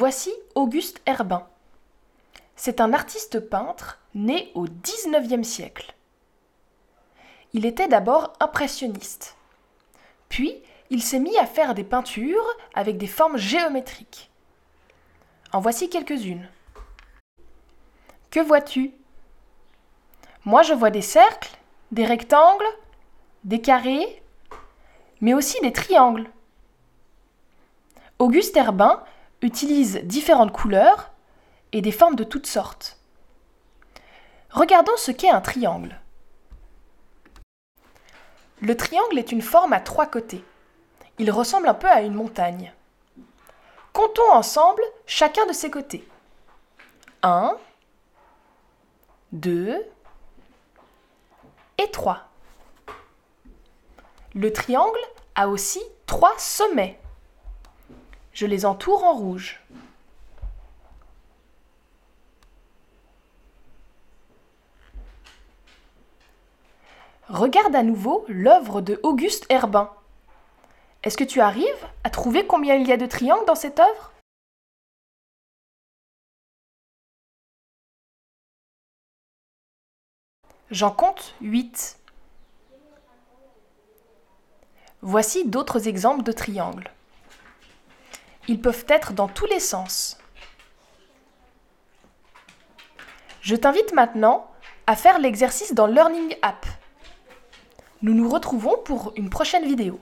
Voici Auguste Herbin. C'est un artiste peintre né au XIXe siècle. Il était d'abord impressionniste. Puis, il s'est mis à faire des peintures avec des formes géométriques. En voici quelques-unes. Que vois-tu? Moi, je vois des cercles, des rectangles, des carrés, mais aussi des triangles. Auguste Herbin utilise différentes couleurs et des formes de toutes sortes. Regardons ce qu'est un triangle. Le triangle est une forme à trois côtés. Il ressemble un peu à une montagne. Comptons ensemble chacun de ses côtés. 1, 2 et 3. Le triangle a aussi trois sommets. Je les entoure en rouge. Regarde à nouveau l'œuvre de Auguste Herbin. Est-ce que tu arrives à trouver combien il y a de triangles dans cette œuvre? J'en compte 8. Voici d'autres exemples de triangles. Ils peuvent être dans tous les sens. Je t'invite maintenant à faire l'exercice dans Learning App. Nous nous retrouvons pour une prochaine vidéo.